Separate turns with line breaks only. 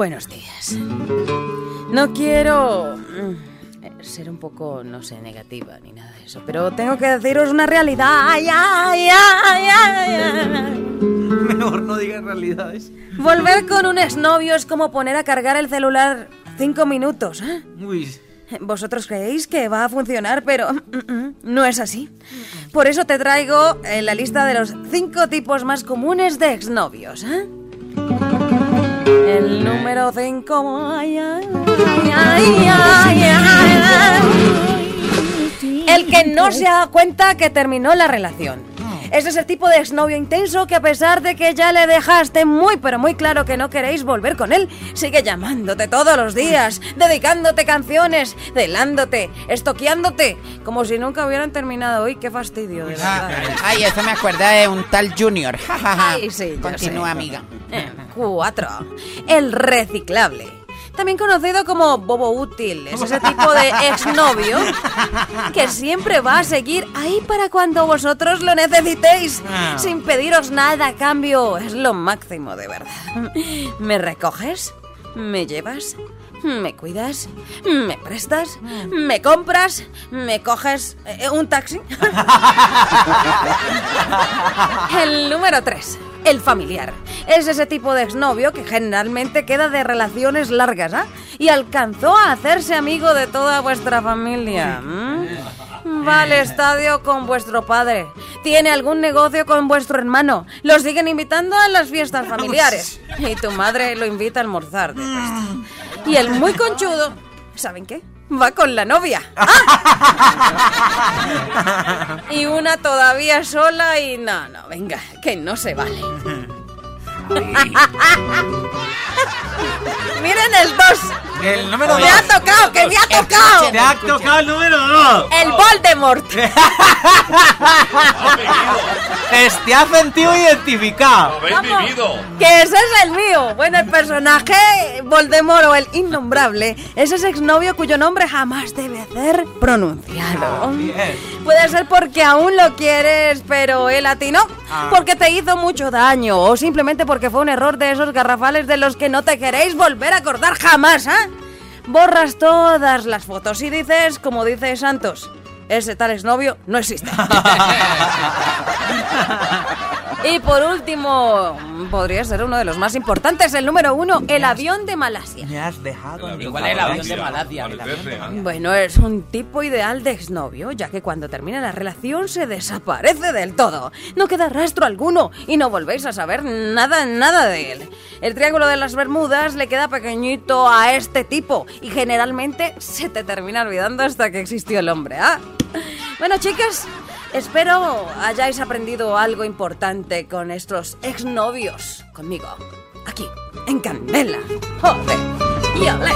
Buenos días. No quiero mm, ser un poco, no sé, negativa ni nada de eso, pero tengo que deciros una realidad. Ay, ay, ay, ay, ay.
Mejor no digas realidades.
Volver con un exnovio es como poner a cargar el celular cinco minutos. ¿eh?
Uy.
Vosotros creéis que va a funcionar, pero mm, mm, no es así. Por eso te traigo eh, la lista de los cinco tipos más comunes de exnovios. ¿eh? El número 5. El que no se da cuenta que terminó la relación. Es ese tipo de exnovio intenso que a pesar de que ya le dejaste muy pero muy claro que no queréis volver con él, sigue llamándote todos los días, dedicándote canciones, celándote, estoqueándote, como si nunca hubieran terminado hoy. Qué fastidio, de verdad.
Ay, eso me acuerda de un tal Junior.
Ay, sí,
Continúa, amiga.
Eh, Cuatro. El reciclable. También conocido como bobo útil. Es ese tipo de exnovio que siempre va a seguir ahí para cuando vosotros lo necesitéis. Sin pediros nada a cambio. Es lo máximo, de verdad. ¿Me recoges? ¿Me llevas? ¿Me cuidas? ¿Me prestas? ¿Me compras? ¿Me coges eh, un taxi? El número 3. El familiar. Es ese tipo de exnovio que generalmente queda de relaciones largas, ¿ah? Y alcanzó a hacerse amigo de toda vuestra familia. Va al estadio con vuestro padre. Tiene algún negocio con vuestro hermano. Lo siguen invitando a las fiestas familiares. Y tu madre lo invita a almorzar. de pasto. Y el muy conchudo, ¿saben qué? Va con la novia. ¡Ah! Y una todavía sola y no, no, venga, que no se vale. Miren el 2.
El número
Me ha tocado, que me ha tocado.
Te ha tocado el número dos.
El Voldemort.
Es- Te has sentido identificado.
Habéis
¿Cómo?
vivido.
Que ese es el mío. Bueno, el personaje Voldemort o el innombrable es ese exnovio cuyo nombre jamás debe ser pronunciado.
Bien.
Puede ser porque aún lo quieres, pero él a ti no. Porque te hizo mucho daño o simplemente porque fue un error de esos garrafales de los que no te queréis volver a acordar jamás, ¿ah? Borras todas las fotos y dices, como dice Santos, ese tal exnovio no existe. y por último, podría ser uno de los más importantes, el número uno, el avión de Malasia.
Me has dejado. en
avión
tu
¿Cuál es el avión de. Malasia?
Bueno, es un tipo ideal de exnovio, ya que cuando termina la relación se desaparece del todo. No queda rastro alguno y no volvéis a saber nada, nada de él. El triángulo de las Bermudas le queda pequeñito a este tipo y generalmente se te termina olvidando hasta que existió el hombre, ¿ah? Bueno, chicas, espero hayáis aprendido algo importante con estos exnovios conmigo, aquí, en Candela. ¡Joder! ¡Y olé!